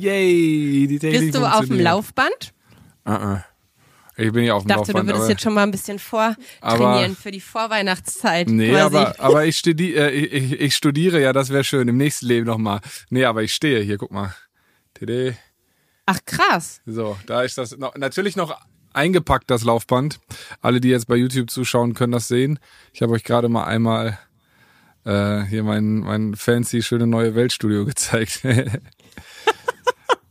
Yay, die Technik Bist du auf dem. Laufband? Uh -uh. Ich bin ja auf Ich dem dachte, Laufband. du würdest jetzt schon mal ein bisschen vortrainieren für die Vorweihnachtszeit. Nee, quasi. aber, aber ich, studi äh, ich, ich, ich studiere, ja, das wäre schön, im nächsten Leben nochmal. Nee, aber ich stehe hier, guck mal. Tede. Ach krass. So, da ist das noch, natürlich noch eingepackt, das Laufband. Alle, die jetzt bei YouTube zuschauen, können das sehen. Ich habe euch gerade mal einmal äh, hier mein, mein fancy, schöne neue Weltstudio gezeigt.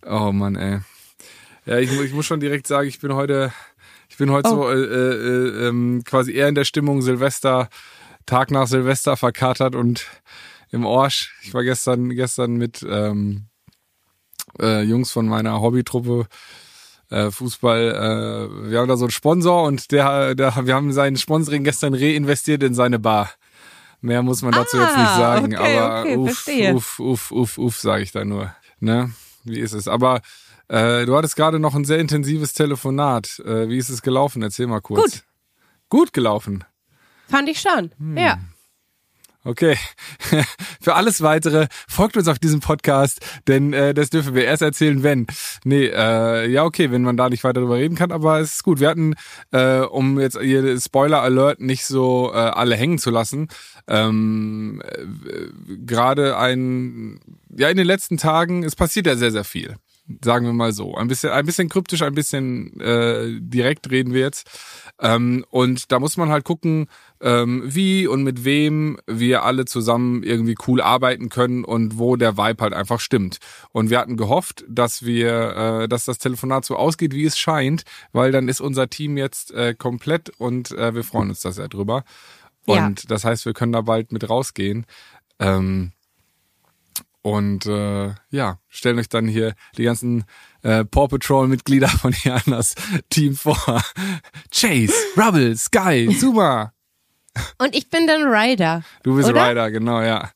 oh Mann, ey. Ja, ich, ich muss schon direkt sagen, ich bin heute, ich bin heute Oh. so äh, äh, ähm, quasi eher in der Stimmung Silvester, Tag nach Silvester verkatert und im Orsch. Ich war gestern, gestern mit ähm, äh, Jungs von meiner Hobbytruppe äh, Fußball, äh, wir haben da so einen Sponsor und der, der, wir haben seinen Sponsoring gestern reinvestiert in seine Bar. Mehr muss man dazu jetzt nicht Ah, sagen, okay, aber okay, uff, verstehe. uff, uff, uff, uff, sage ich da nur. Ne? Wie ist es? Aber äh, du hattest gerade noch ein sehr intensives Telefonat. Äh, wie ist es gelaufen? Erzähl mal kurz. Gut. Gut gelaufen. Fand ich schon. Hm. Ja. Okay. Für alles weitere folgt uns auf diesem Podcast, denn äh, das dürfen wir erst erzählen, wenn. Nee, äh, ja, okay, wenn man da nicht weiter drüber reden kann, aber es ist gut. Wir hatten, äh, um jetzt hier Spoiler Alert nicht so äh, alle hängen zu lassen, ähm, äh, gerade ein, ja, in den letzten Tagen, es passiert ja sehr, sehr viel. Sagen wir mal so. Ein bisschen, ein bisschen kryptisch, ein bisschen äh, direkt reden wir jetzt. Ähm, und da muss man halt gucken, ähm, wie und mit wem wir alle zusammen irgendwie cool arbeiten können und wo der Vibe halt einfach stimmt. Und wir hatten gehofft, dass wir, äh, dass das Telefonat so ausgeht, wie es scheint, weil dann ist unser Team jetzt äh, komplett und äh, wir freuen uns da sehr drüber. Ja. Und das heißt, wir können da bald mit rausgehen. Ähm, und äh, ja, stellen euch dann hier die ganzen äh, Paw Patrol-Mitglieder von Janas Team vor. Chase, Rubble, Sky, Zuma. Und ich bin dann Ryder. Du bist Oder? Ryder, genau, ja.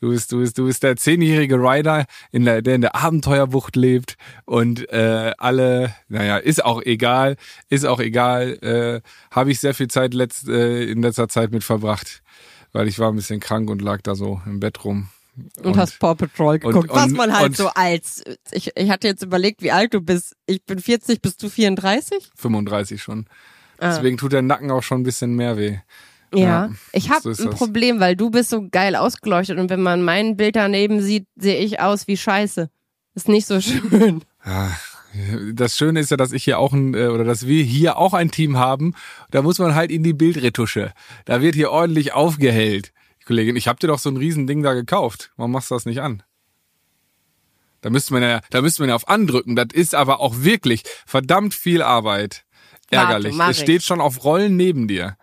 Du bist, du bist, du bist der zehnjährige Ryder, in der, der in der Abenteuerbucht lebt und äh, alle, naja, ist auch egal, ist auch egal. Äh, Habe ich sehr viel Zeit letzt, äh, in letzter Zeit mit verbracht, weil ich war ein bisschen krank und lag da so im Bett rum. Und, hast Paw Patrol geguckt. und- was man halt und- so als. Ich, ich hatte jetzt überlegt, wie alt du bist. Ich bin 40, bist du 34? 35 schon. Ah. Deswegen tut der Nacken auch schon ein bisschen mehr weh. Ja. Ja, ich habe so ist ein das. Problem, weil du bist so geil ausgeleuchtet und wenn man mein Bild daneben sieht, sehe ich aus wie Scheiße. Ist nicht so schön. Das Schöne ist ja, dass ich hier auch ein, äh, oder dass wir hier auch ein Team haben. Da muss man halt in die Bildretusche. Da wird hier ordentlich aufgehellt. Kollegin, ich hab dir doch so ein Riesending da gekauft. Warum machst du das nicht an? Da müsste man ja, da müsste man ja auf andrücken. Das ist aber auch wirklich verdammt viel Arbeit. Warte, Ärgerlich. mach es steht schon auf Rollen neben dir.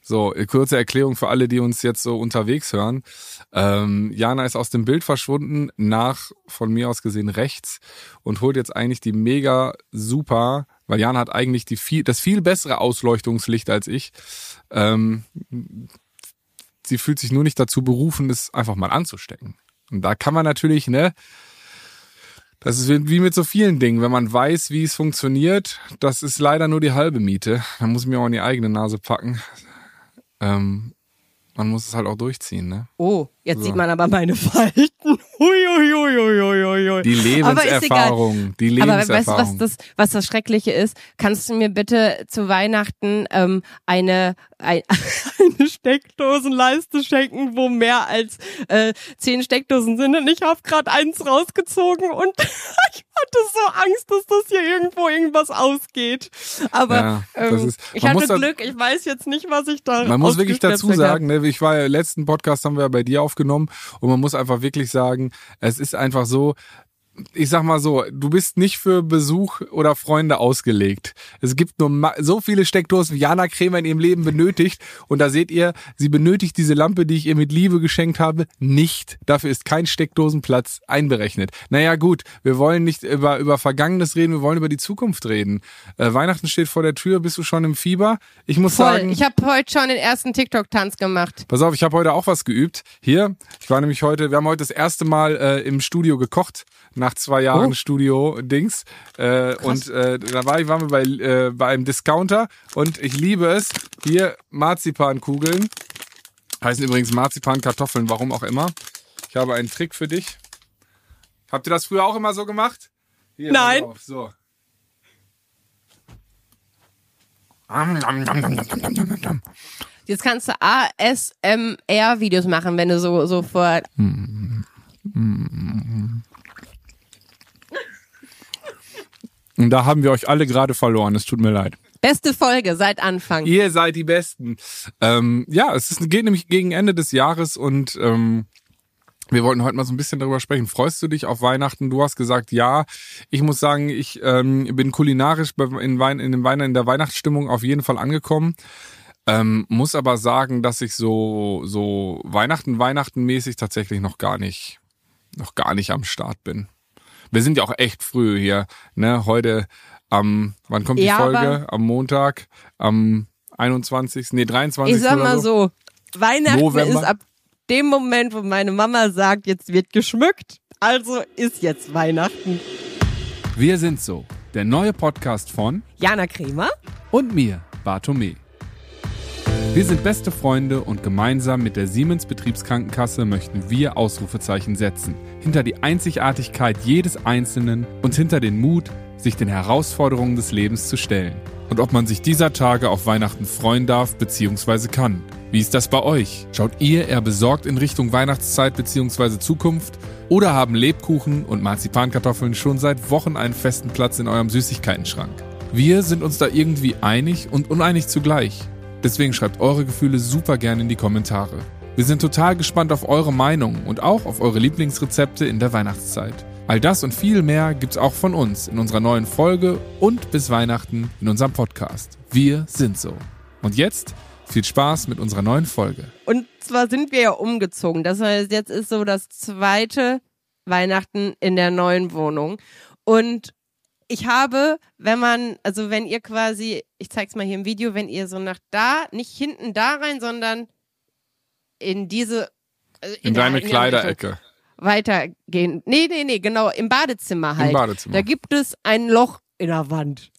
So, kurze Erklärung für alle, die uns jetzt so unterwegs hören. Ähm, Jana ist aus dem Bild verschwunden, nach von mir aus gesehen rechts und holt jetzt eigentlich die mega super, weil Jana hat eigentlich die viel, das viel bessere Ausleuchtungslicht als ich. Ähm, sie fühlt sich nur nicht dazu berufen, es einfach mal anzustecken. Und da kann man natürlich, ne, das ist wie mit so vielen Dingen. Wenn man weiß, wie es funktioniert, das ist leider nur die halbe Miete. Man muss mir auch in die eigene Nase packen. Ähm, man muss es halt auch durchziehen, ne? Oh, jetzt So. sieht man aber meine Falten. Hui. Die. Lebenserfahrung. Die Aber weißt du, was Lebenserfahrung. das, was das Schreckliche ist? Kannst du mir bitte zu Weihnachten ähm, eine, ein, eine Steckdosenleiste schenken, wo mehr als äh, zehn Steckdosen sind? Und ich habe gerade eins rausgezogen und ich hatte so Angst, dass das hier irgendwo irgendwas ausgeht. Aber Ja, ähm, ist- ich hatte Glück, ich weiß jetzt nicht, was ich da Man muss wirklich dazu sagen, ne, ich war ja, letzten Podcast haben wir ja bei dir aufgenommen und man muss einfach wirklich sagen, es ist einfach so, ich sag mal so, du bist nicht für Besuch oder Freunde ausgelegt. Es gibt nur so viele Steckdosen, wie Jana Krämer in ihrem Leben benötigt. Und da seht ihr, sie benötigt diese Lampe, die ich ihr mit Liebe geschenkt habe, nicht. Dafür ist kein Steckdosenplatz einberechnet. Naja, gut, wir wollen nicht über, über Vergangenes reden, wir wollen über die Zukunft reden. Äh, Weihnachten steht vor der Tür, bist du schon im Fieber? Ich muss Voll. sagen. Ich habe heute schon den ersten TikTok-Tanz gemacht. Pass auf, ich habe heute auch was geübt. Hier, ich war nämlich heute, wir haben heute das erste Mal äh, im Studio gekocht, nach zwei Jahren Oh. Studio-Dings. Äh, und äh, da war ich, waren wir bei, äh, bei einem Discounter und ich liebe es. Hier Marzipankugeln. Heißen übrigens Marzipankartoffeln, warum auch immer. Ich habe einen Trick für dich. Habt ihr das früher auch immer so gemacht? Hier, Nein. auf, So. Jetzt kannst du ASMR-Videos machen, wenn du so, so vor. Und da haben wir euch alle gerade verloren. Es tut mir leid. Beste Folge seit Anfang. Ihr seid die Besten. Ähm, ja, es ist, geht nämlich gegen Ende des Jahres und ähm, wir wollten heute mal so ein bisschen darüber sprechen. Freust du dich auf Weihnachten? Du hast gesagt, ja. Ich muss sagen, ich ähm, bin kulinarisch in, Wein, in, dem Wein, in der Weihnachtsstimmung auf jeden Fall angekommen. Ähm, muss aber sagen, dass ich so, so Weihnachten, Weihnachten mäßig tatsächlich noch gar nicht, noch gar nicht am Start bin. Wir sind ja auch echt früh hier, ne? Heute am, wann kommt die Ja, Folge? Am Montag, am 21. Nee, 23. Ich sag mal so, Weihnachten November. ist ab dem Moment, wo meine Mama sagt, jetzt wird geschmückt, also ist jetzt Weihnachten. Wir sind so. Der neue Podcast von Jana Kremer? und mir, Bartome. Wir sind beste Freunde und gemeinsam mit der Siemens Betriebskrankenkasse möchten wir Ausrufezeichen setzen. Hinter die Einzigartigkeit jedes Einzelnen und hinter den Mut, sich den Herausforderungen des Lebens zu stellen. Und ob man sich dieser Tage auf Weihnachten freuen darf bzw. kann. Wie ist das bei euch? Schaut ihr eher besorgt in Richtung Weihnachtszeit bzw. Zukunft? Oder haben Lebkuchen und Marzipankartoffeln schon seit Wochen einen festen Platz in eurem Süßigkeitenschrank? Wir sind uns da irgendwie einig und uneinig zugleich. Deswegen schreibt eure Gefühle super gerne in die Kommentare. Wir sind total gespannt auf eure Meinung und auch auf eure Lieblingsrezepte in der Weihnachtszeit. All das und viel mehr gibt's auch von uns in unserer neuen Folge und bis Weihnachten in unserem Podcast. Wir sind so. Und jetzt viel Spaß mit unserer neuen Folge. Und zwar sind wir ja umgezogen. Das heißt, jetzt ist so das zweite Weihnachten in der neuen Wohnung. Und ich habe, wenn man, also wenn ihr quasi, ich zeig's mal hier im Video, wenn ihr so nach da, nicht hinten da rein, sondern in diese also In der- deine der Kleiderecke. weitergehen. Nee, nee, nee, genau, im Badezimmer halt. Im Badezimmer. Da gibt es ein Loch in der Wand.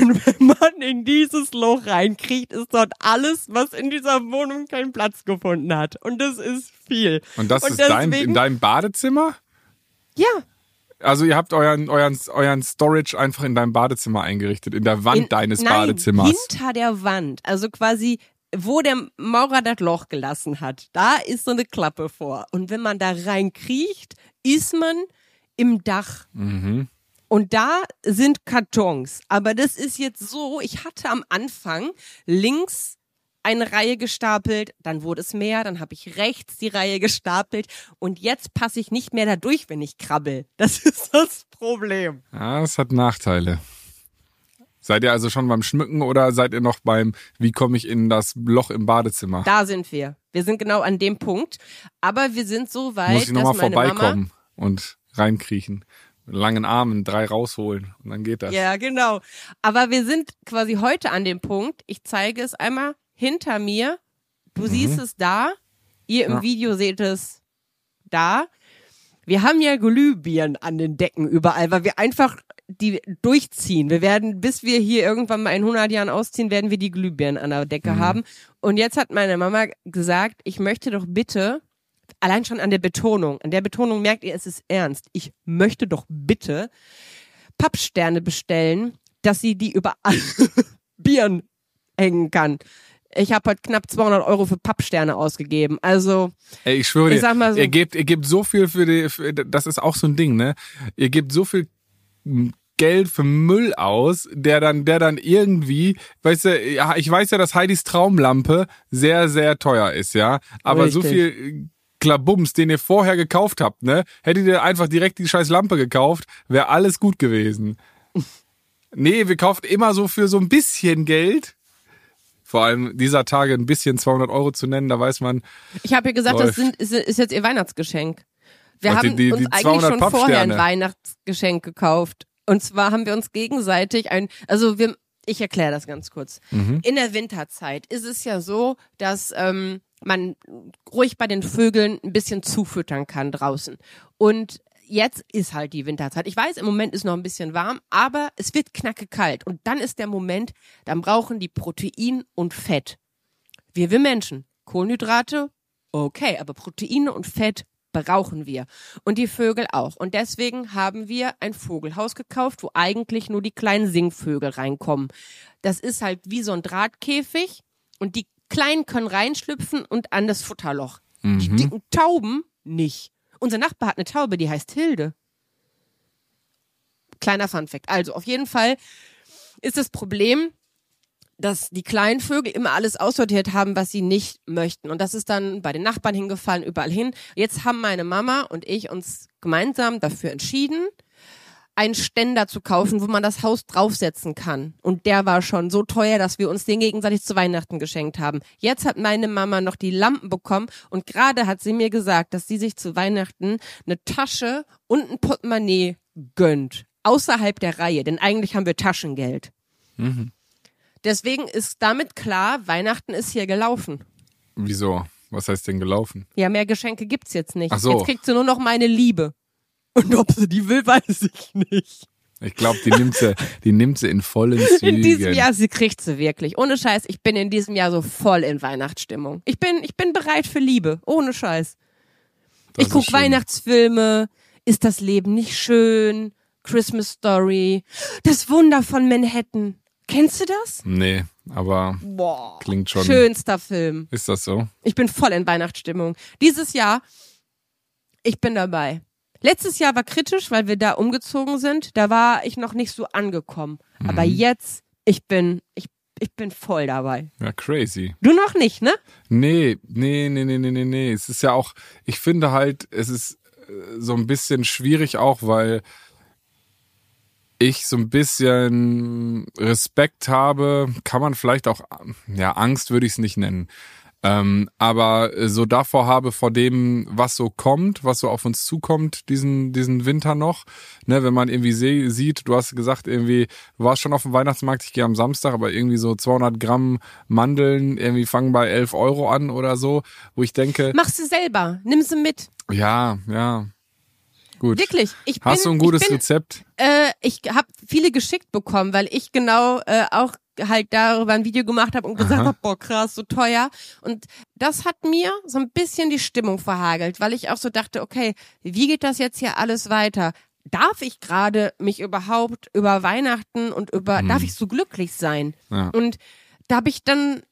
Und wenn man in dieses Loch reinkriegt, ist dort alles, was in dieser Wohnung keinen Platz gefunden hat. Und das ist viel. Und das Und ist dein, deswegen- in deinem Badezimmer? Ja, Also ihr habt euren, euren, euren Storage einfach in deinem Badezimmer eingerichtet, in der Wand in, deines nein, Badezimmers. hinter der Wand. Also quasi, wo der Maurer das Loch gelassen hat. Da ist so eine Klappe vor. Und wenn man da reinkriecht, ist man im Dach. Mhm. Und da sind Kartons. Aber das ist jetzt so, ich hatte am Anfang links eine Reihe gestapelt, dann wurde es mehr, dann habe ich rechts die Reihe gestapelt und jetzt passe ich nicht mehr da durch, wenn ich krabbel. Das ist das Problem. Ja, das hat Nachteile. Seid ihr also schon beim Schmücken oder seid ihr noch beim, wie komme ich in das Loch im Badezimmer? Da sind wir. Wir sind genau an dem Punkt. Aber wir sind so weit, Muss ich nochmal dass meine vorbeikommen und reinkriechen. Langen Armen, drei rausholen und dann geht das. Mama. Ja, genau. Aber wir sind quasi heute an dem Punkt. Ich zeige es einmal hinter mir. Du siehst es da. Ihr im Mhm. Ja. Video seht es da. Wir haben ja Glühbirnen an den Decken überall, weil wir einfach die durchziehen. Wir werden, bis wir hier irgendwann mal in 100 Jahren ausziehen, werden wir die Glühbirnen an der Decke haben. Und jetzt hat meine Mama gesagt, ich möchte doch bitte, allein schon an der Betonung, an der Betonung merkt ihr, es ist ernst. Ich möchte doch bitte Pappsterne bestellen, dass sie die über alle Birnen hängen kann. Ich habe heute knapp 200 Euro für Pappsterne ausgegeben. Also Ey, ich schwöre Ich sag mal so- ihr gebt, ihr gebt so viel für die, für, das ist auch so ein Ding, ne? Ihr gebt so viel Geld für Müll aus, der dann, der dann irgendwie, weißt du, ja, ich weiß ja, dass Heidis Traumlampe sehr, sehr teuer ist, ja. Aber so Richtig. viel Klabums, den ihr vorher gekauft habt, ne? Hättet ihr einfach direkt die scheiß Lampe gekauft, wäre alles gut gewesen. Nee, wir kaufen immer so für so ein bisschen Geld. Vor allem dieser Tage ein bisschen 200 Euro zu nennen, da weiß man, ich habe ja gesagt, Läuft. das sind, ist, ist jetzt ihr Weihnachtsgeschenk. Wir Und die- haben die- die uns eigentlich 200 schon vorher ein. Weihnachtsgeschenk gekauft. Und zwar haben wir uns gegenseitig ein, also wir, ich erkläre das ganz kurz. Mhm. In der Winterzeit ist es ja so, dass ähm, man ruhig bei den Vögeln ein bisschen zufüttern kann draußen. Und jetzt ist halt die Winterzeit. Ich weiß, im Moment ist noch ein bisschen warm, aber es wird knacke kalt. Und dann ist der Moment, dann brauchen die Protein und Fett. Wir, wir Menschen. Kohlenhydrate, okay, aber Proteine und Fett brauchen wir. Und die Vögel auch. Und deswegen haben wir ein Vogelhaus gekauft, wo eigentlich nur die kleinen Singvögel reinkommen. Das ist halt wie so ein Drahtkäfig und die Kleinen können reinschlüpfen und an das Futterloch. Mhm. Die dicken Tauben nicht. Unser Nachbar hat eine Taube, die heißt Hilde. Kleiner Funfact. Also auf jeden Fall ist das Problem, dass die kleinen Vögel immer alles aussortiert haben, was sie nicht möchten. Und das ist dann bei den Nachbarn hingefallen, überall hin. Jetzt haben meine Mama und ich uns gemeinsam dafür entschieden, einen Ständer zu kaufen, wo man das Haus draufsetzen kann. Und der war schon so teuer, dass wir uns den gegenseitig zu Weihnachten geschenkt haben. Jetzt hat meine Mama noch die Lampen bekommen und gerade hat sie mir gesagt, dass sie sich zu Weihnachten eine Tasche und ein Portemonnaie gönnt. Außerhalb der Reihe, denn eigentlich haben wir Taschengeld. Mhm. Deswegen ist damit klar, Weihnachten ist hier gelaufen. Wieso? Was heißt denn gelaufen? Ja, mehr Geschenke gibt's jetzt nicht. Ach so. Jetzt kriegt sie nur noch meine Liebe. Und ob sie die will, weiß ich nicht. Ich glaube, die nimmt sie, die nimmt sie in vollen Zügen. In diesem Jahr, sie kriegt sie wirklich. Ohne Scheiß, ich bin in diesem Jahr so voll in Weihnachtsstimmung. Ich bin, ich bin bereit für Liebe. Ohne Scheiß. Das ich guck ist schön. Weihnachtsfilme. Ist das Leben nicht schön? Christmas Story. Das Wunder von Manhattan. Kennst du das? Nee, aber Boah. klingt schon. Schönster Film. Ist das so? Ich bin voll in Weihnachtsstimmung. Dieses Jahr, ich bin dabei. Letztes Jahr war kritisch, weil wir da umgezogen sind. Da war ich noch nicht so angekommen. Aber jetzt, ich bin, ich, ich bin voll dabei. Ja, crazy. Du noch nicht, ne? Nee, nee, nee, nee, nee, nee, nee. Es ist ja auch, ich finde halt, es ist äh, so ein bisschen schwierig auch, weil ich so ein bisschen Respekt habe, kann man vielleicht auch, ja, Angst würde ich es nicht nennen. Ähm, aber so davor habe vor dem, was so kommt, was so auf uns zukommt, diesen, diesen Winter noch, ne, wenn man irgendwie seh, sieht, du hast gesagt irgendwie, du warst schon auf dem Weihnachtsmarkt, ich gehe am Samstag, aber irgendwie so 200 Gramm Mandeln irgendwie fangen bei 11 Euro an oder so, wo ich denke, Mach sie selber. Nimm sie mit. ja, ja, gut. Wirklich. Ich bin, Hast du ein gutes ich bin, Rezept? äh, ich habe viele geschickt bekommen, weil ich genau äh, auch halt darüber ein Video gemacht habe und gesagt habe, boah krass, so teuer. Und das hat mir so ein bisschen die Stimmung verhagelt, weil ich auch so dachte, okay, wie geht das jetzt hier alles weiter? Darf ich gerade mich überhaupt über Weihnachten und über, Hm. darf ich so glücklich sein? Ja. Und da habe ich dann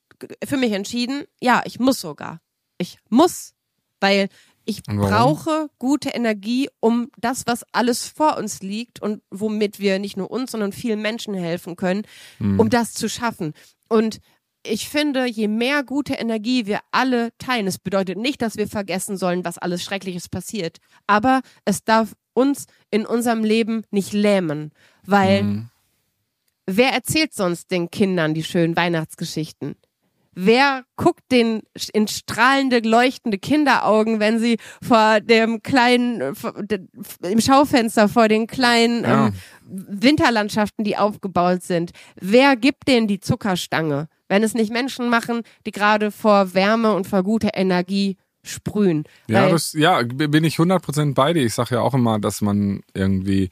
für mich entschieden, ja, ich muss sogar. Ich muss, weil ich brauche gute Energie, um das, was alles vor uns liegt und womit wir nicht nur uns, sondern vielen Menschen helfen können, Hm. um das zu schaffen. Und ich finde, je mehr gute Energie wir alle teilen, es bedeutet nicht, dass wir vergessen sollen, was alles Schreckliches passiert, aber es darf uns in unserem Leben nicht lähmen, weil Mhm. Wer erzählt sonst den Kindern die schönen Weihnachtsgeschichten? Wer guckt den in strahlende, leuchtende Kinderaugen, wenn sie vor dem kleinen, vor, de- im Schaufenster vor den kleinen Ja. ähm, Winterlandschaften, die aufgebaut sind? Wer gibt denen die Zuckerstange, wenn es nicht Menschen machen, die gerade vor Wärme und vor guter Energie sprühen? Ja, das, ja, bin ich 100% bei dir. Ich sage ja auch immer, dass man irgendwie,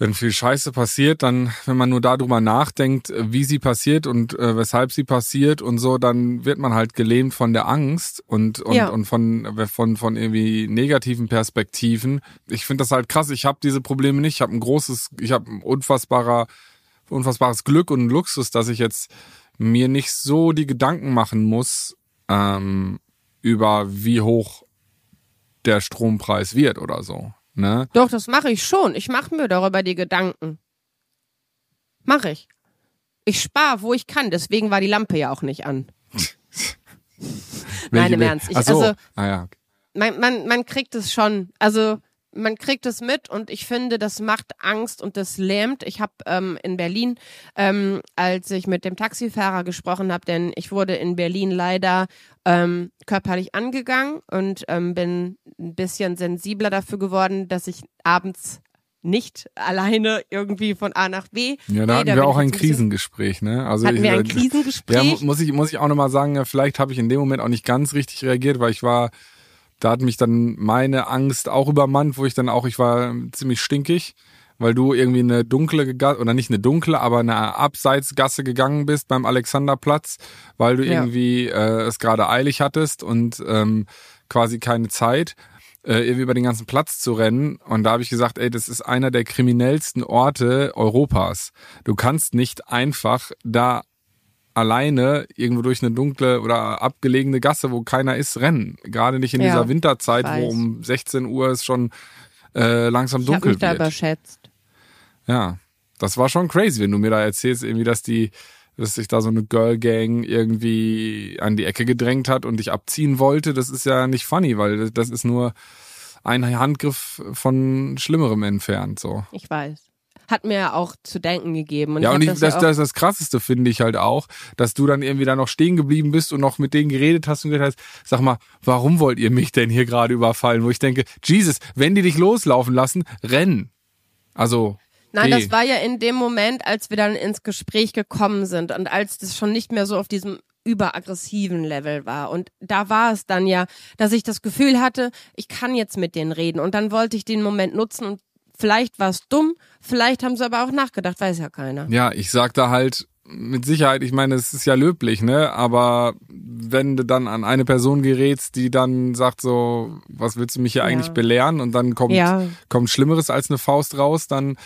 wenn viel Scheiße passiert, dann, wenn man nur darüber nachdenkt, wie sie passiert und äh, weshalb sie passiert und so, dann wird man halt gelähmt von der Angst und und, Ja. und von, von von irgendwie negativen Perspektiven. Ich finde das halt krass. Ich habe diese Probleme nicht. Ich habe ein großes, ich habe ein unfassbarer, unfassbares Glück und Luxus, dass ich jetzt mir nicht so die Gedanken machen muss ähm, über wie hoch der Strompreis wird oder so. Ne? Doch, das mache ich schon. Ich mache mir darüber die Gedanken. Mache ich. Ich spare, wo ich kann. Deswegen war die Lampe ja auch nicht an. Nein, im Ernst. Ich, so. also, ah, ja. man, man, man kriegt es schon. Also, man kriegt es mit und ich finde, das macht Angst und das lähmt. Ich habe ähm, in Berlin, ähm, als ich mit dem Taxifahrer gesprochen habe, denn ich wurde in Berlin leider ähm, körperlich angegangen und ähm, bin ein bisschen sensibler dafür geworden, dass ich abends nicht alleine irgendwie von A nach B. Ja, da hatten da wir auch ein Krisengespräch, ne? Also Hatten ich, wir ein Krisengespräch? Ja, mu- muss ich, muss ich auch nochmal sagen, ja, vielleicht habe ich in dem Moment auch nicht ganz richtig reagiert, weil ich war, da hat mich dann meine Angst auch übermannt, wo ich dann auch, ich war ziemlich stinkig, weil du irgendwie eine dunkle, Ga- oder nicht eine dunkle, aber eine Abseitsgasse gegangen bist beim Alexanderplatz, weil du Ja. irgendwie äh, es gerade eilig hattest und ähm, quasi keine Zeit. äh, irgendwie über den ganzen Platz zu rennen. Und da habe ich gesagt, ey, das ist einer der kriminellsten Orte Europas. Du kannst nicht einfach da alleine irgendwo durch eine dunkle oder abgelegene Gasse, wo keiner ist, rennen. Gerade nicht in Ja, dieser Winterzeit, ich wo um 16 Uhr es schon äh, langsam Ich dunkel mich da wird. überschätzt. Ja, das war schon crazy, wenn du mir da erzählst, irgendwie, dass die, dass sich da so eine Girl Gang irgendwie an die Ecke gedrängt hat und dich abziehen wollte. Das ist ja nicht funny, weil das ist nur ein Handgriff von Schlimmerem entfernt, so. Ich weiß. Hat mir ja auch zu denken gegeben. Und ja, und ich, das, das, ja das, das krasseste finde ich halt auch, dass du dann irgendwie da noch stehen geblieben bist und noch mit denen geredet hast und gesagt hast, sag mal, warum wollt ihr mich denn hier gerade überfallen? Wo ich denke, Jesus, wenn die dich loslaufen lassen, renn. Also, Nein, das war ja in dem Moment, als wir dann ins Gespräch gekommen sind und als das schon nicht mehr so auf diesem überaggressiven Level war. Und da war es dann ja, dass ich das Gefühl hatte, ich kann jetzt mit denen reden. Und dann wollte ich den Moment nutzen und vielleicht war es dumm, vielleicht haben sie aber auch nachgedacht, weiß ja keiner. Ja, ich sag da halt mit Sicherheit, ich meine, es ist ja löblich, ne? Aber wenn du dann an eine Person gerätst, die dann sagt so, was willst du mich hier Ja. eigentlich belehren? Und dann kommt, Ja. kommt Schlimmeres als eine Faust raus, dann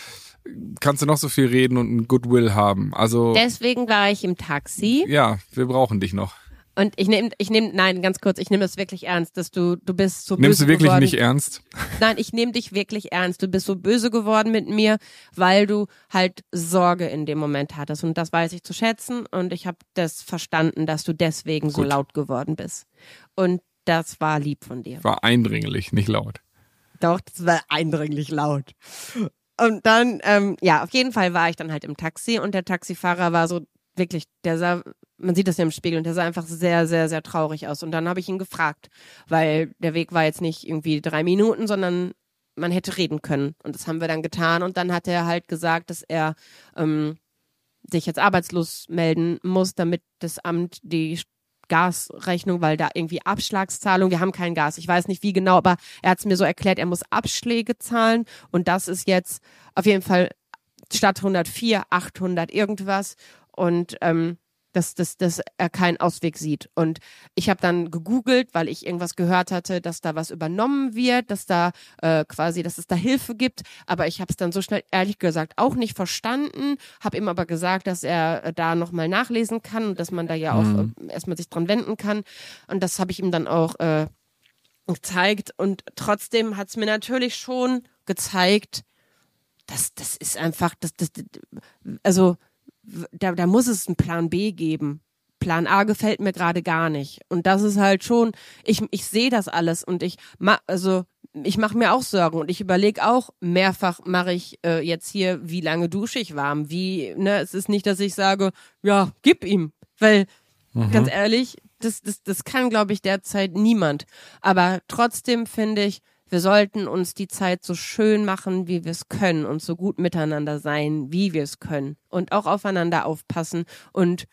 kannst du noch so viel reden und ein Goodwill haben. Also, Deswegen war ich im Taxi ja, wir brauchen dich noch. Und ich nehme, ich nehme, nein, ganz kurz, ich nehme das wirklich ernst, dass du, du bist so Nimmst böse du wirklich geworden. nicht ernst? Nein, ich nehme dich wirklich ernst. Du bist so böse geworden mit mir, weil du halt Sorge in dem Moment hattest. Und das weiß ich zu schätzen. Und ich habe das verstanden, dass du deswegen so Gut. laut geworden bist. Und das war lieb von dir. War eindringlich, nicht laut. Doch, das war eindringlich laut. Und dann, ähm, ja, auf jeden Fall war ich dann halt im Taxi und der Taxifahrer war so wirklich, der sah, man sieht das ja im Spiegel und der sah einfach sehr, sehr, sehr traurig aus. Und dann habe ich ihn gefragt, weil der Weg war jetzt nicht irgendwie drei Minuten, sondern man hätte reden können. Und das haben wir dann getan. Und dann hat er halt gesagt, dass er ähm, sich jetzt arbeitslos melden muss, damit das Amt die Gasrechnung, weil da irgendwie Abschlagszahlung, wir haben kein Gas, ich weiß nicht wie genau, aber er hat es mir so erklärt, er muss Abschläge zahlen und das ist jetzt auf jeden Fall statt 104 800 irgendwas und ähm, dass, dass, dass er keinen Ausweg sieht. Und ich habe dann gegoogelt, weil ich irgendwas gehört hatte, dass da was übernommen wird, dass da äh, quasi, dass es da Hilfe gibt. Aber ich habe es dann so schnell, ehrlich gesagt, auch nicht verstanden. Habe ihm aber gesagt, dass er äh, da nochmal nachlesen kann und dass man da ja auch Mhm. äh, erstmal sich dran wenden kann. Und das habe ich ihm dann auch äh, gezeigt. Und trotzdem hat es mir natürlich schon gezeigt, dass das ist einfach, das, das, also da, da muss es einen Plan B geben. Plan A gefällt mir gerade gar nicht. Und das ist halt schon, ich, ich sehe das alles und ich also ich mache mir auch Sorgen und ich überlege auch, mehrfach mache ich äh, jetzt hier, wie lange dusche ich warm, wie, ne, es ist nicht, dass ich sage, ja, gib ihm, weil ganz ehrlich, das, das, das kann, glaube ich, derzeit niemand. Aber trotzdem finde ich, wir sollten uns die Zeit so schön machen, wie wir es können und so gut miteinander sein, wie wir es können und auch aufeinander aufpassen und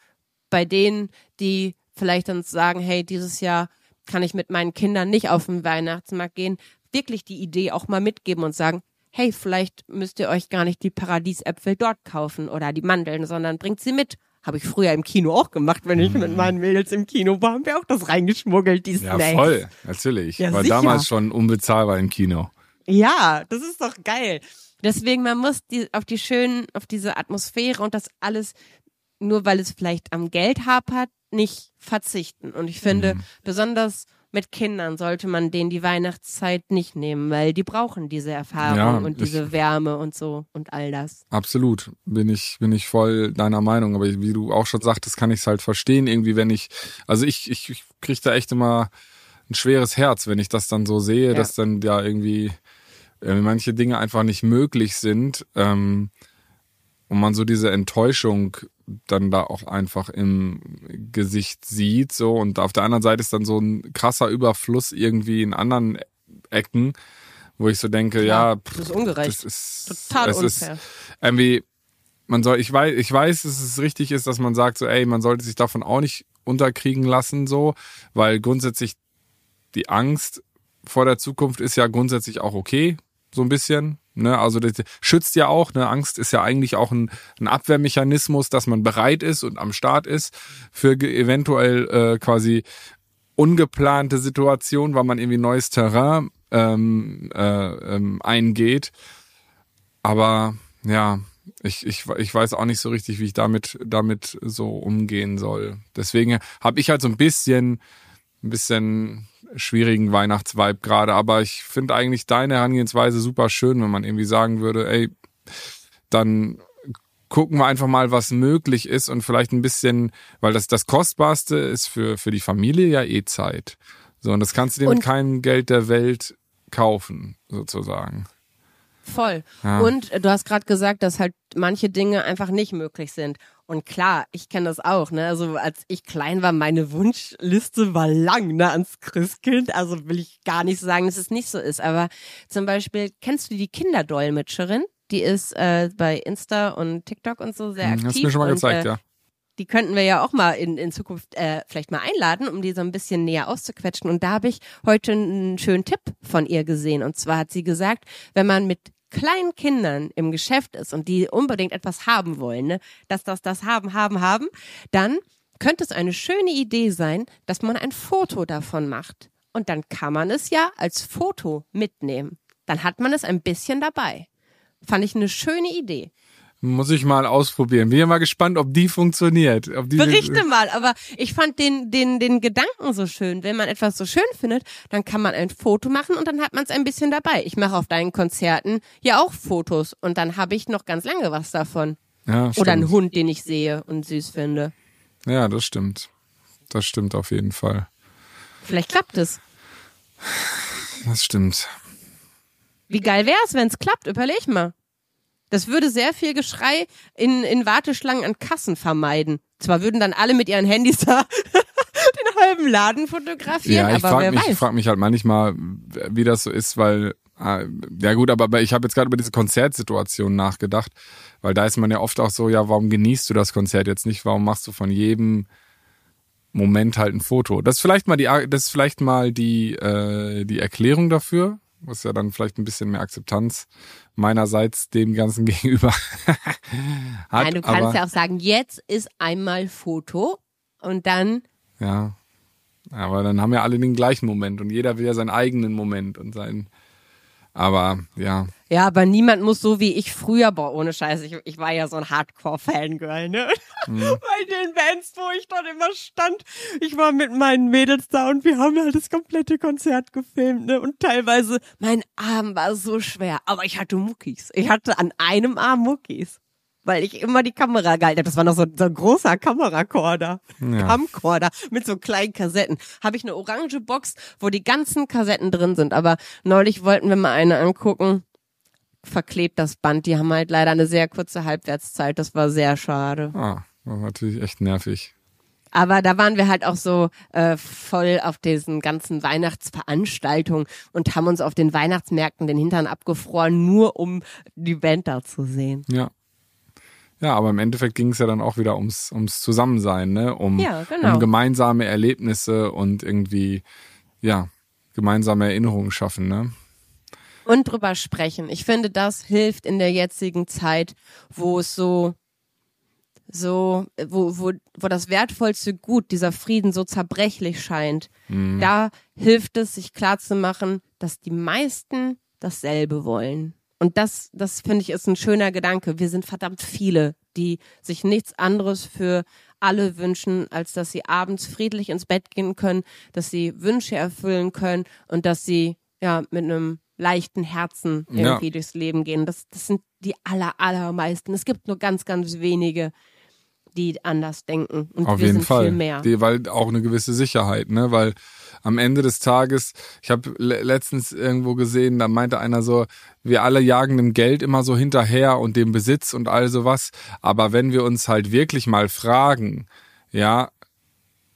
bei denen, die vielleicht dann sagen, hey, dieses Jahr kann ich mit meinen Kindern nicht auf den Weihnachtsmarkt gehen, wirklich die Idee auch mal mitgeben und sagen, hey, vielleicht müsst ihr euch gar nicht die Paradiesäpfel dort kaufen oder die Mandeln, sondern bringt sie mit. Habe ich früher im Kino auch gemacht, wenn ich mit meinen Mädels im Kino war, haben wir auch das reingeschmuggelt, die Ja, Snacks. voll, natürlich. Ja, War sicher. damals schon unbezahlbar im Kino. Ja, das ist doch geil. Deswegen, man muss die, auf die schönen, auf diese Atmosphäre und das alles, nur weil es vielleicht am Geld hapert, nicht verzichten. Und ich finde, Mhm. besonders mit Kindern sollte man denen die Weihnachtszeit nicht nehmen, weil die brauchen diese Erfahrung Ja, und diese Wärme und so und all das. Absolut, bin ich, bin ich voll deiner Meinung. Aber wie du auch schon sagtest, kann ich es halt verstehen, irgendwie, wenn ich, also ich, ich, ich kriege da echt immer ein schweres Herz, wenn ich das dann so sehe, Ja. dass dann ja irgendwie äh, manche Dinge einfach nicht möglich sind ähm, und man so diese Enttäuschung dann da auch einfach im Gesicht sieht so und auf der anderen Seite ist dann so ein krasser Überfluss irgendwie in anderen Ecken, wo ich so denke, ja, das ist ungerecht. das ist Total unfair. ist irgendwie man soll ich weiß ich weiß dass es richtig ist dass man sagt so ey man sollte sich davon auch nicht unterkriegen lassen so weil grundsätzlich die Angst vor der Zukunft ist ja grundsätzlich auch okay so ein bisschen ne also das schützt ja auch ne Angst ist ja eigentlich auch ein, ein Abwehrmechanismus dass man bereit ist und am Start ist für eventuell äh, quasi ungeplante Situationen weil man irgendwie neues Terrain ähm, äh, ähm, eingeht. Aber ja, ich, ich, ich weiß auch nicht so richtig, wie ich damit, damit so umgehen soll. Deswegen habe ich halt so ein bisschen, ein bisschen schwierigen Weihnachtsvibe gerade, aber ich finde eigentlich deine Herangehensweise super schön, wenn man irgendwie sagen würde, ey, dann gucken wir einfach mal, was möglich ist und vielleicht ein bisschen, weil das das kostbarste ist für für die Familie ja eh Zeit. So und das kannst du dir und mit keinem Geld der Welt kaufen, sozusagen. Voll. Ja. Und du hast gerade gesagt, dass halt manche Dinge einfach nicht möglich sind. Und klar, ich kenne das auch, ne? Also als ich klein war, meine Wunschliste war lang, ne, ans Christkind. Also will ich gar nicht sagen, dass es nicht so ist. Aber zum Beispiel, kennst du die Kinderdolmetscherin? Die ist äh, bei Insta und TikTok und so sehr aktiv. Hm, hast du mir schon mal und, gezeigt, äh, ja. Die könnten wir ja auch mal in, in Zukunft äh, vielleicht mal einladen, um die so ein bisschen näher auszuquetschen. Und da habe ich heute einen schönen Tipp von ihr gesehen. Und zwar hat sie gesagt, wenn man mit kleinen Kindern im Geschäft ist und die unbedingt etwas haben wollen, ne, dass das, das haben, haben, haben, dann könnte es eine schöne Idee sein, dass man ein Foto davon macht. Und dann kann man es ja als Foto mitnehmen. Dann hat man es ein bisschen dabei. Fand ich eine schöne Idee. Muss ich mal ausprobieren. Bin ja mal gespannt, ob die funktioniert. Ob die Berichte mal, aber ich fand den, den, den Gedanken so schön. Wenn man etwas so schön findet, dann kann man ein Foto machen und dann hat man es ein bisschen dabei. Ich mache auf deinen Konzerten ja auch Fotos und dann habe ich noch ganz lange was davon. Ja, Oder einen Hund, den ich sehe und süß finde. Ja, das stimmt. Das stimmt auf jeden Fall. Vielleicht klappt es. Das stimmt. Wie geil wäre es, wenn es klappt? Überleg mal. Das würde sehr viel Geschrei in, in Warteschlangen an Kassen vermeiden. Zwar würden dann alle mit ihren Handys da den halben Laden fotografieren, ja, ich aber frag wer mich, weiß. Ich frage mich halt manchmal, wie das so ist, weil ah, ja gut, aber ich habe jetzt gerade über diese Konzertsituation nachgedacht, weil da ist man ja oft auch so, ja, warum genießt du das Konzert jetzt nicht? Warum machst du von jedem Moment halt ein Foto? Das ist vielleicht mal die, das ist vielleicht mal die äh, die Erklärung dafür, was ja dann vielleicht ein bisschen mehr Akzeptanz meinerseits dem Ganzen gegenüber hat. Nein, du kannst aber, ja auch sagen, jetzt ist einmal Foto und dann. Ja. Aber dann haben ja alle den gleichen Moment und jeder will ja seinen eigenen Moment und sein. Aber ja. Ja, aber niemand muss so wie ich früher, boah, ohne Scheiß, ich, ich war ja so ein Hardcore-Fangirl, ne? Mhm. Bei den Bands, wo ich dort immer stand. Ich war mit meinen Mädels da und wir haben halt das komplette Konzert gefilmt, ne? Und teilweise, mein Arm war so schwer, aber ich hatte Muckis. Ich hatte an einem Arm Muckis. Weil ich immer die Kamera gehalten habe. Das war noch so, so ein großer Kamerakorder. Ja. Camcorder mit so kleinen Kassetten. Habe ich eine orange Box, wo die ganzen Kassetten drin sind. Aber neulich wollten wir mal eine angucken verklebt das Band. Die haben halt leider eine sehr kurze Halbwertszeit. Das war sehr schade. Ah, war natürlich echt nervig. Aber da waren wir halt auch so äh, voll auf diesen ganzen Weihnachtsveranstaltungen und haben uns auf den Weihnachtsmärkten den Hintern abgefroren, nur um die Band da zu sehen. Ja. Ja, aber im Endeffekt ging es ja dann auch wieder ums, ums Zusammensein, ne? Um, ja, genau. um gemeinsame Erlebnisse und irgendwie, ja, gemeinsame Erinnerungen schaffen, ne? Und drüber sprechen. Ich finde, das hilft in der jetzigen Zeit, wo es so, so, wo, wo, wo das wertvollste Gut, dieser Frieden so zerbrechlich scheint. Mhm. Da hilft es, sich klarzumachen, dass die meisten dasselbe wollen. Und das, das finde ich ist ein schöner Gedanke. Wir sind verdammt viele, die sich nichts anderes für alle wünschen, als dass sie abends friedlich ins Bett gehen können, dass sie Wünsche erfüllen können und dass sie ja mit einem leichten Herzen irgendwie Ja. durchs Leben gehen. Das, das sind die aller, allermeisten. Es gibt nur ganz, ganz wenige, die anders denken. Und Auf wir jeden sind Fall. viel mehr. Die, weil auch eine gewisse Sicherheit, ne? Weil am Ende des Tages, ich habe le letztens irgendwo gesehen, da meinte einer so, wir alle jagen dem Geld immer so hinterher und dem Besitz und all sowas. Aber wenn wir uns halt wirklich mal fragen, ja,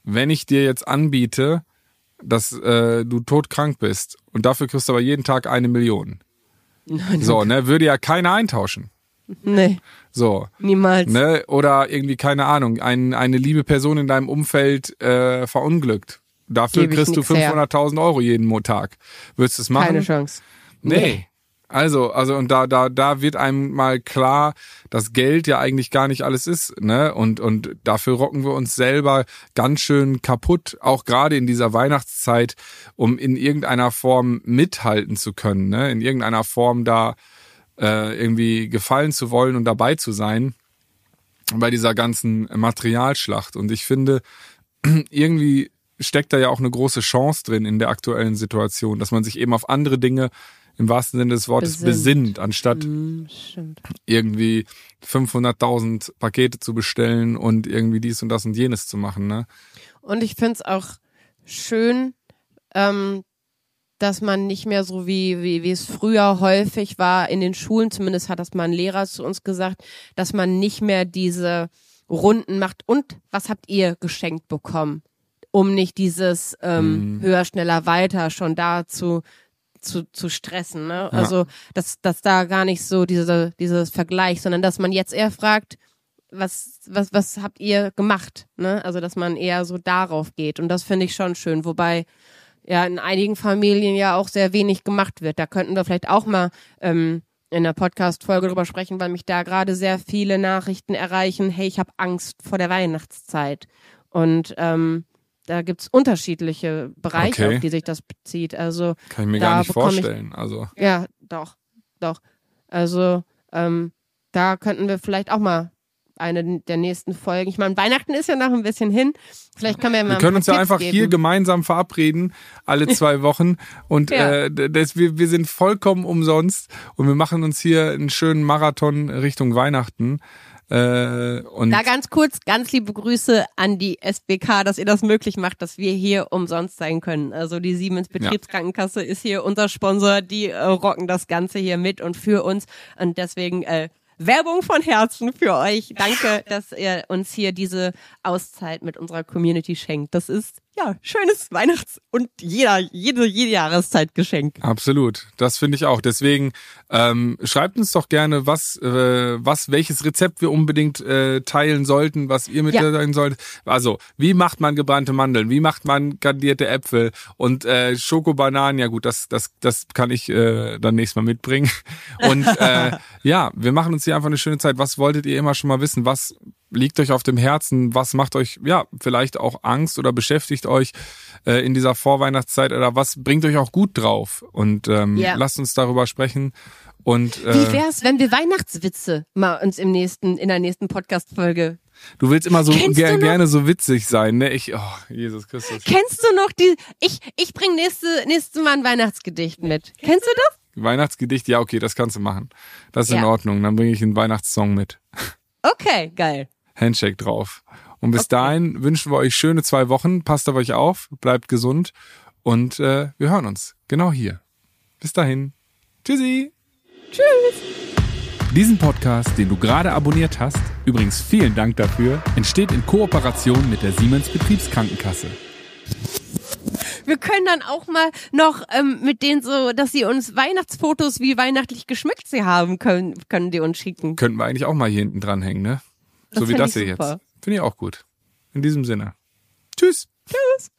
wenn ich dir jetzt anbiete, dass äh, du todkrank bist und dafür kriegst du aber jeden Tag eine Million. So, ne, würde ja keiner eintauschen. Nee, So, niemals. ne, oder irgendwie keine Ahnung, ein, eine liebe Person in deinem Umfeld äh, verunglückt. Dafür kriegst du nix her. 500.000 Euro jeden Tag. Würdest du es machen? Keine Chance. Nee. Also, also und da, da, da wird einem mal klar, dass Geld ja eigentlich gar nicht alles ist, ne? Und und dafür rocken wir uns selber ganz schön kaputt, auch gerade in dieser Weihnachtszeit, um in irgendeiner Form mithalten zu können, ne? In irgendeiner Form da äh, irgendwie gefallen zu wollen und dabei zu sein bei dieser ganzen Materialschlacht. Und ich finde, irgendwie steckt da ja auch eine große Chance drin in der aktuellen Situation, dass man sich eben auf andere Dinge im wahrsten Sinne des Wortes besinnt, besinnt anstatt mm, irgendwie 500.000 Pakete zu bestellen und irgendwie dies und das und jenes zu machen. Ne? Und ich finde es auch schön, ähm, dass man nicht mehr so wie, wie, wie es früher häufig war in den Schulen, zumindest hat das mal ein Lehrer zu uns gesagt, dass man nicht mehr diese Runden macht. Und was habt ihr geschenkt bekommen? Um nicht dieses ähm, mm. höher, schneller, weiter schon da zu zu, zu stressen. Ne? Ja. Also, dass, dass da gar nicht so diese, dieses Vergleich, sondern dass man jetzt eher fragt, was, was, was habt ihr gemacht? Ne? Also, dass man eher so darauf geht. Und das finde ich schon schön. Wobei ja in einigen Familien ja auch sehr wenig gemacht wird. Da könnten wir vielleicht auch mal ähm, in der Podcast-Folge drüber sprechen, weil mich da gerade sehr viele Nachrichten erreichen. Hey, ich habe Angst vor der Weihnachtszeit. Und ähm, da gibt's unterschiedliche Bereiche, okay. auf die sich das bezieht. Also kann ich mir gar nicht vorstellen. Ich, also ja, doch, doch. Also ähm, da könnten wir vielleicht auch mal eine der nächsten Folgen. Ich meine, Weihnachten ist ja noch ein bisschen hin. Vielleicht können wir ja mal. Wir können uns ja einfach geben. hier gemeinsam verabreden, alle zwei Wochen. Und ja. äh, das, wir, wir sind vollkommen umsonst und wir machen uns hier einen schönen Marathon Richtung Weihnachten. Äh, und da ganz kurz, ganz liebe Grüße an die SBK, dass ihr das möglich macht, dass wir hier umsonst sein können. Also die Siemens Betriebskrankenkasse ja. ist hier unser Sponsor, die äh, rocken das Ganze hier mit und für uns. Und deswegen äh, Werbung von Herzen für euch. Danke, dass ihr uns hier diese Auszeit mit unserer Community schenkt. Das ist ja, schönes Weihnachts- und jeder, jede, jede Jahreszeitgeschenk. Absolut. Das finde ich auch. Deswegen ähm, schreibt uns doch gerne, was, äh, was, welches Rezept wir unbedingt äh, teilen sollten, was ihr mitteilen ja. solltet. Also, wie macht man gebrannte Mandeln? Wie macht man kandierte Äpfel? Und äh, Schokobananen, ja gut, das, das, das kann ich äh, dann nächstes Mal mitbringen. Und äh, ja, wir machen uns hier einfach eine schöne Zeit. Was wolltet ihr immer schon mal wissen? Was liegt euch auf dem Herzen? Was macht euch, ja, vielleicht auch Angst oder beschäftigt euch äh, in dieser Vorweihnachtszeit oder was bringt euch auch gut drauf? Und ähm, yeah. lasst uns darüber sprechen. Und, äh, Wie wär's, wenn wir Weihnachtswitze mal uns im nächsten, in der nächsten Podcast-Folge Du willst immer so ger gerne so witzig sein, ne? Ich, oh, Jesus Christus. Kennst du noch die, ich, ich bring nächste, nächstes Mal ein Weihnachtsgedicht mit. Kennst du das? Weihnachtsgedicht, ja, okay, das kannst du machen. Das ist ja. in Ordnung. Dann bringe ich einen Weihnachtssong mit. Okay, geil. Handshake drauf. Und bis okay. dahin wünschen wir euch schöne zwei Wochen. Passt auf euch auf, bleibt gesund und äh, wir hören uns genau hier. Bis dahin. Tschüssi. Tschüss. Diesen Podcast, den du gerade abonniert hast, übrigens vielen Dank dafür, entsteht in Kooperation mit der Siemens Betriebskrankenkasse. Wir können dann auch mal noch ähm, mit denen so, dass sie uns Weihnachtsfotos, wie weihnachtlich geschmückt sie haben, können, können die uns schicken. Könnten wir eigentlich auch mal hier hinten dranhängen, ne? So wie das hier super. jetzt. Finde ich auch gut. In diesem Sinne. Tschüss. Tschüss.